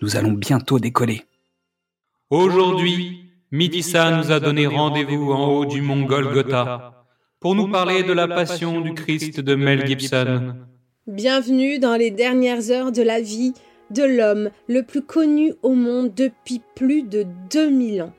nous allons bientôt décoller. Aujourd'hui, Midissa nous a donné rendez-vous en haut du mont Golgotha pour nous parler de la passion du Christ de Mel Gibson. Bienvenue dans les dernières heures de la vie de l'homme le plus connu au monde depuis plus de 2000 ans.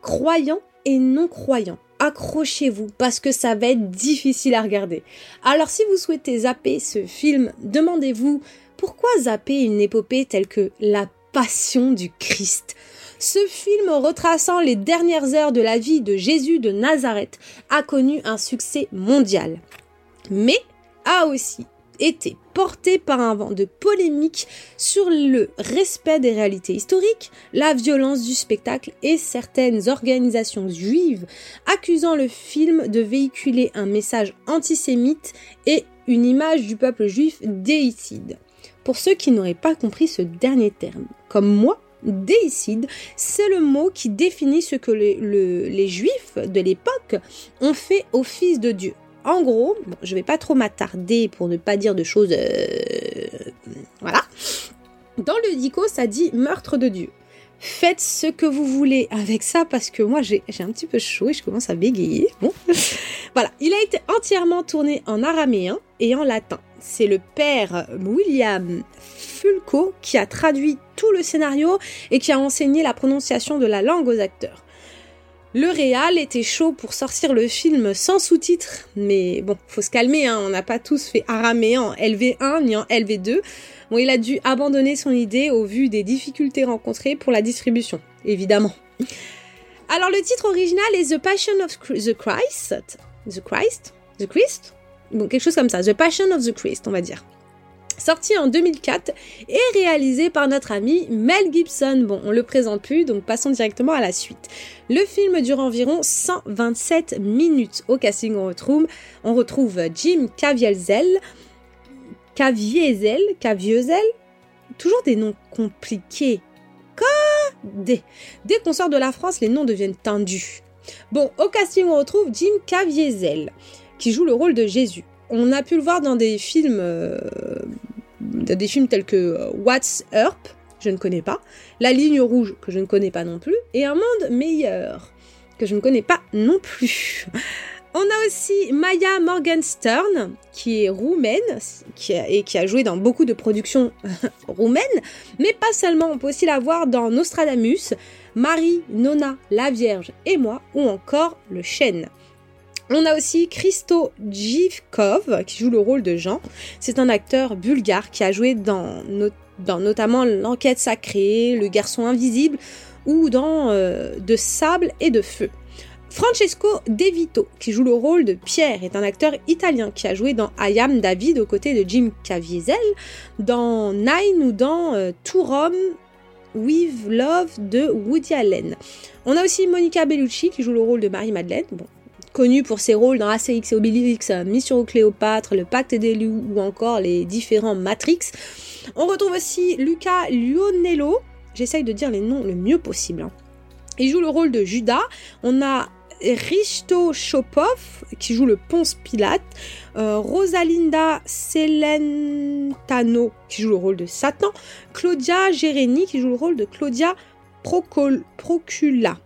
Croyant et non croyant, accrochez-vous parce que ça va être difficile à regarder. Alors si vous souhaitez zapper ce film, demandez-vous pourquoi zapper une épopée telle que La Passion du Christ? Ce film retraçant les dernières heures de la vie de Jésus de Nazareth a connu un succès mondial, mais a aussi été porté par un vent de polémique sur le respect des réalités historiques, la violence du spectacle et certaines organisations juives accusant le film de véhiculer un message antisémite et une image du peuple juif déicide. Pour ceux qui n'auraient pas compris ce dernier terme, comme moi, déicide, c'est le mot qui définit ce que les, juifs de l'époque ont fait au Fils de Dieu. En gros, je je vais pas trop m'attarder pour ne pas dire de choses... Euh, voilà. Dans le dico, ça dit meurtre de Dieu. Faites ce que vous voulez avec ça parce que moi j'ai un petit peu chaud et je commence à bégayer. Bon. voilà, il a été entièrement tourné en araméen et en latin c'est le père William Fulco qui a traduit tout le scénario et qui a enseigné la prononciation de la langue aux acteurs. Le réal était chaud pour sortir le film sans sous-titres, mais bon, faut se calmer, hein, on n'a pas tous fait araméen en LV1 ni en LV2. Bon, il a dû abandonner son idée au vu des difficultés rencontrées pour la distribution, évidemment. Alors le titre original est The Passion of the Christ. The Christ The Christ? Bon, quelque chose comme ça. The Passion of the Christ, on va dire. Sorti en 2004 et réalisé par notre ami Mel Gibson. Bon, on le présente plus, donc passons directement à la suite. Le film dure environ 127 minutes. Au casting, on retrouve, on retrouve Jim Caviezel, Caviezel, Caviezel, toujours des noms compliqués. Dès, dès qu'on sort de la France, les noms deviennent tendus. Bon, au casting, on retrouve Jim Caviezel qui joue le rôle de Jésus. On a pu le voir dans des films, euh, des films tels que euh, What's Up, je ne connais pas, La Ligne Rouge, que je ne connais pas non plus, et Un Monde Meilleur, que je ne connais pas non plus. On a aussi Maya Morgenstern, qui est roumaine et qui a joué dans beaucoup de productions roumaines, mais pas seulement. On peut aussi la voir dans Nostradamus, Marie, Nona, la Vierge et moi, ou encore Le Chêne. On a aussi Christo Jivkov qui joue le rôle de Jean. C'est un acteur bulgare qui a joué dans, notamment L'enquête sacrée, Le garçon invisible ou dans euh, De sable et de feu. Francesco De Vito, qui joue le rôle de Pierre, est un acteur italien qui a joué dans I Am David aux côtés de Jim Caviezel, dans Nine ou dans euh, To Rome with Love de Woody Allen. On a aussi Monica Bellucci qui joue le rôle de Marie-Madeleine. Connu pour ses rôles dans Asterix et Obélix, Mission Cléopâtre, Le Pacte des loups ou encore les différents Matrix. On retrouve aussi Luca Lionello, j'essaye de dire les noms le mieux possible. Hein. Il joue le rôle de Judas. On a Risto Chopov qui joue le Ponce Pilate, euh, Rosalinda Celentano qui joue le rôle de Satan, Claudia Gereni qui joue le rôle de Claudia Procula.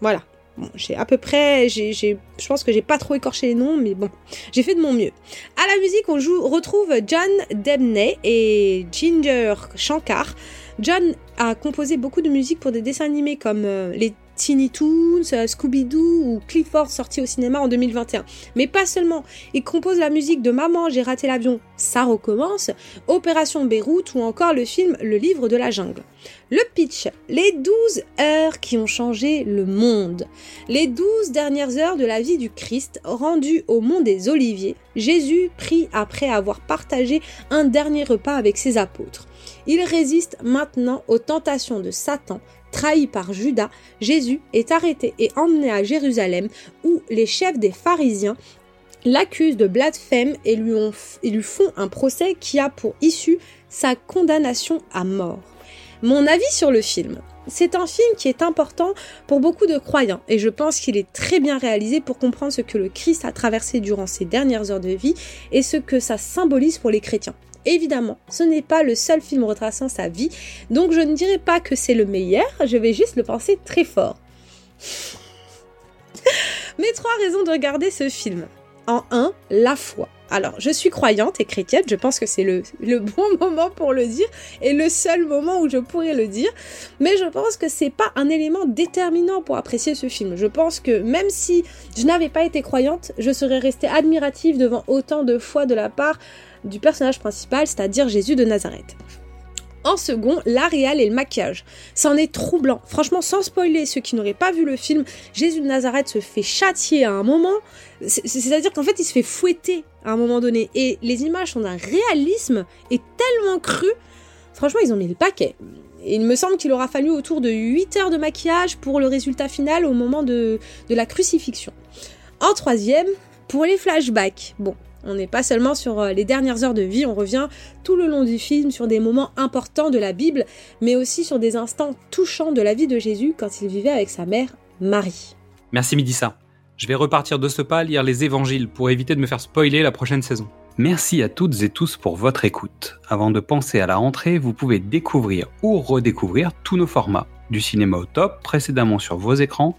Voilà, Bon, j'ai à peu près, je pense que j'ai pas trop écorché les noms, mais bon, j'ai fait de mon mieux. À la musique, on retrouve John Debney et Ginger Shankar. John a composé beaucoup de musique pour des dessins animés comme euh, les Teeny Toons, euh, Scooby-Doo ou Clifford sorti au cinéma en 2021. Mais pas seulement, il compose la musique de Maman, j'ai raté l'avion, ça recommence, Opération Beyrouth ou encore le film Le livre de la jungle. Le pitch, les 12 heures qui ont changé le monde. Les 12 dernières heures de la vie du Christ rendues au mont des Oliviers. Jésus prie après avoir partagé un dernier repas avec ses apôtres. Il résiste maintenant aux tentations de Satan. Trahi par Judas, Jésus est arrêté et emmené à Jérusalem où les chefs des pharisiens l'accusent de blasphème et lui, et lui font un procès qui a pour issue sa condamnation à mort. Mon avis sur le film. C'est un film qui est important pour beaucoup de croyants et je pense qu'il est très bien réalisé pour comprendre ce que le Christ a traversé durant ses dernières heures de vie et ce que ça symbolise pour les chrétiens. Évidemment, ce n'est pas le seul film retraçant sa vie, donc je ne dirais pas que c'est le meilleur, je vais juste le penser très fort. Mes trois raisons de regarder ce film. En un, la foi. Alors, je suis croyante et chrétienne, je pense que c'est le, bon moment pour le dire et le seul moment où je pourrais le dire, mais je pense que c'est pas un élément déterminant pour apprécier ce film. Je pense que même si je n'avais pas été croyante, je serais restée admirative devant autant de foi de la part du personnage principal, c'est-à-dire Jésus de Nazareth. En second, l'art réel et le maquillage. C'en est troublant. Franchement, sans spoiler ceux qui n'auraient pas vu le film, Jésus de Nazareth se fait châtier à un moment. C'est-à-dire qu'en fait, il se fait fouetter à un moment donné. Et les images sont d'un réalisme et tellement cru. Franchement, ils ont mis le paquet. il me semble qu'il aura fallu autour de 8 heures de maquillage pour le résultat final au moment de la crucifixion. En troisième, pour les flashbacks. Bon, on n'est pas seulement sur euh, les dernières heures de vie, on revient tout le long du film sur des moments importants de la Bible, mais aussi sur des instants touchants de la vie de Jésus quand il vivait avec sa mère Marie. Merci Midissa. Je vais repartir de ce pas lire les évangiles pour éviter de me faire spoiler la prochaine saison. Merci à toutes et tous pour votre écoute. Avant de penser à la rentrée, vous pouvez découvrir ou redécouvrir tous nos formats. Du cinéma au top, précédemment sur vos écrans,